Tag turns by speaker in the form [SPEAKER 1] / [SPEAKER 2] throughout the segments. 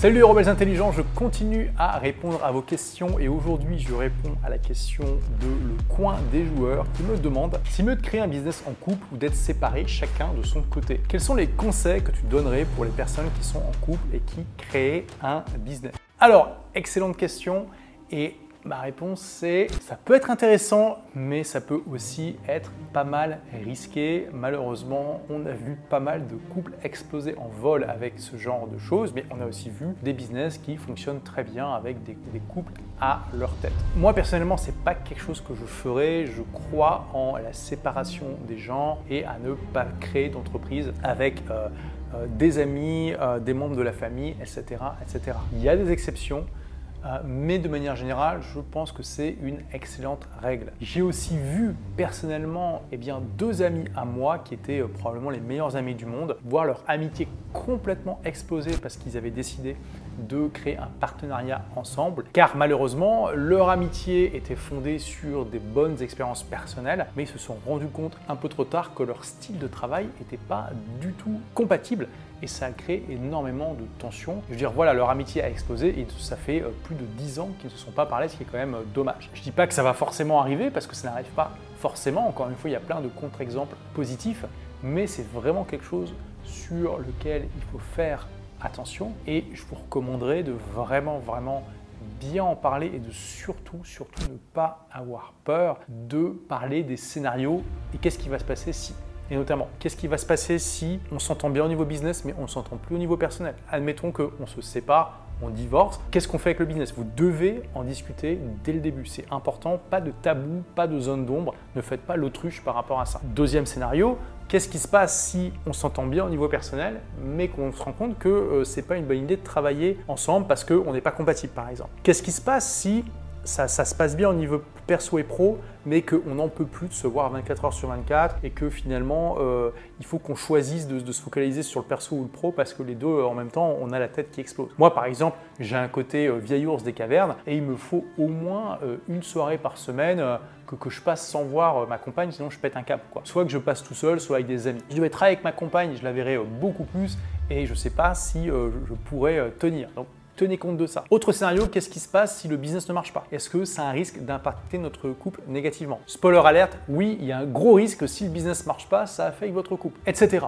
[SPEAKER 1] Salut les rebelles intelligents, je continue à répondre à vos questions et aujourd'hui je réponds à la question de le coin des joueurs qui me demande si mieux de créer un business en couple ou d'être séparés chacun de son côté. Quels sont les conseils que tu donnerais pour les personnes qui sont en couple et qui créent un business? Alors, excellente question et Ma réponse c'est ça peut être intéressant, mais ça peut aussi être pas mal risqué. Malheureusement, on a vu pas mal de couples exploser en vol avec ce genre de choses, mais on a aussi vu des business qui fonctionnent très bien avec des, couples à leur tête. Moi personnellement, c'est pas quelque chose que je ferais. Je crois en la séparation des gens et à ne pas créer d'entreprise avec euh, euh, des amis, euh, des membres de la famille, etc., etc. Il y a des exceptions. Euh, mais de manière générale, je pense que c'est une excellente règle. J'ai aussi vu personnellement eh bien, deux amis à moi qui étaient euh, probablement les meilleurs amis du monde, voir leur amitié complètement exploser parce qu'ils avaient décidé de créer un partenariat ensemble, car malheureusement, leur amitié était fondée sur des bonnes expériences personnelles, mais ils se sont rendus compte un peu trop tard que leur style de travail n'était pas du tout compatible et ça a créé énormément de tensions. Je veux dire, voilà, leur amitié a explosé et ça fait euh, plus de 10 ans qu'ils ne se sont pas parlé, ce qui est quand même euh, dommage. Je dis pas que ça va forcément arriver parce que ça n'arrive pas forcément. Encore une fois, il y a plein de contre-exemples positifs, mais c'est vraiment quelque chose sur lequel il faut faire attention et je vous recommanderais de vraiment, vraiment bien en parler et de surtout, surtout ne pas avoir peur de parler des scénarios et qu'est-ce qui va se passer si. Et notamment, qu'est-ce qui va se passer si on s'entend bien au niveau business, mais on ne s'entend plus au niveau personnel Admettons qu'on se sépare, on divorce. Qu'est-ce qu'on fait avec le business? Vous devez en discuter dès le début. C'est important, pas de tabou, pas de zone d'ombre. Ne faites pas l'autruche par rapport à ça. Deuxième scénario, Qu'est-ce qui se passe si on s'entend bien au niveau personnel, mais qu'on se rend compte que euh, ce n'est pas une bonne idée de travailler ensemble parce qu'on n'est pas compatible, par exemple? Qu'est-ce qui se passe si ça, se passe bien au niveau perso et pro, mais qu'on n'en peut plus de se voir 24 heures sur 24 et que finalement euh, il faut qu'on choisisse de, se focaliser sur le perso ou le pro parce que les deux en même temps on a la tête qui explose. Moi par exemple j'ai un côté euh, vieil ours des cavernes et il me faut au moins euh, une soirée par semaine que, je passe sans voir ma compagne sinon je pète un câble. Quoi. Soit que je passe tout seul, soit avec des amis. Je dois être avec ma compagne, je la verrai beaucoup plus et je ne sais pas si je pourrais tenir. Tenez compte de ça. Autre scénario, qu'est-ce qui se passe si le business ne marche pas? Est-ce que ça un risque d'impacter notre couple négativement? Spoiler alerte, oui, il y a un gros risque si le business ne marche pas, ça affecte votre couple, etc.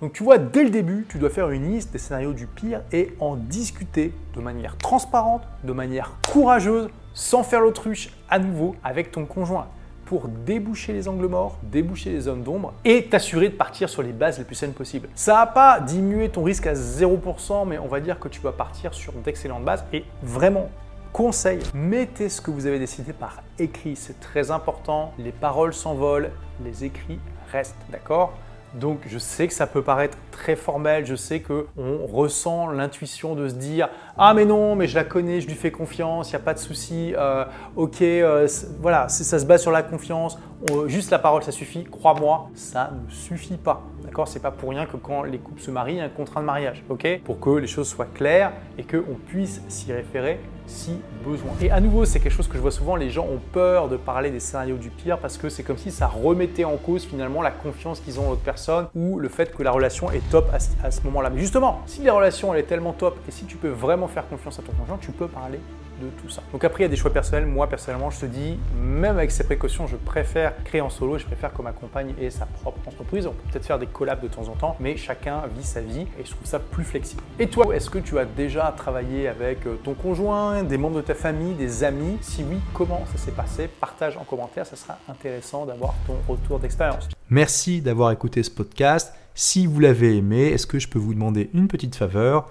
[SPEAKER 1] Donc tu vois, dès le début, tu dois faire une liste des scénarios du pire et en discuter de manière transparente, de manière courageuse, sans faire l'autruche à nouveau avec ton conjoint pour déboucher les angles morts, déboucher les zones d'ombre et t'assurer de partir sur les bases les plus saines possibles. Ça va pas diminuer ton risque à 0%, mais on va dire que tu vas partir sur d'excellentes bases et vraiment conseil, mettez ce que vous avez décidé par écrit, c'est très important. Les paroles s'envolent, les écrits restent, d'accord? Donc je sais que ça peut paraître très formel, je sais qu'on ressent l'intuition de se dire ah mais non, mais je la connais, je lui fais confiance, il n'y a pas de souci, euh, ok, euh, voilà, ça se base sur la confiance, juste la parole ça suffit, crois-moi, ça ne suffit pas. D'accord? C'est pas pour rien que quand les couples se marient, il y a un contrat de mariage, ok? Pour que les choses soient claires et qu'on puisse s'y référer si besoin. Et à nouveau, c'est quelque chose que je vois souvent, les gens ont peur de parler des scénarios du pire parce que c'est comme si ça remettait en cause finalement la confiance qu'ils ont en l'autre personne ou le fait que la relation est top à, ce moment-là. Mais justement, si la relation elle est tellement top et si tu peux vraiment faire confiance à ton conjoint, tu peux parler de tout ça. Donc après, il y a des choix personnels. Moi, personnellement, je te dis, même avec ces précautions, je préfère créer en solo, je préfère que ma compagne ait sa propre entreprise. On peut peut-être faire des collabs de temps en temps, mais chacun vit sa vie et je trouve ça plus flexible. Et toi, est-ce que tu as déjà travaillé avec euh, ton conjoint, des membres de ta famille, des amis? Si oui, comment ça s'est passé? Partage en commentaire, ça sera intéressant d'avoir ton retour d'expérience.
[SPEAKER 2] Merci d'avoir écouté ce podcast. Si vous l'avez aimé, est-ce que je peux vous demander une petite faveur?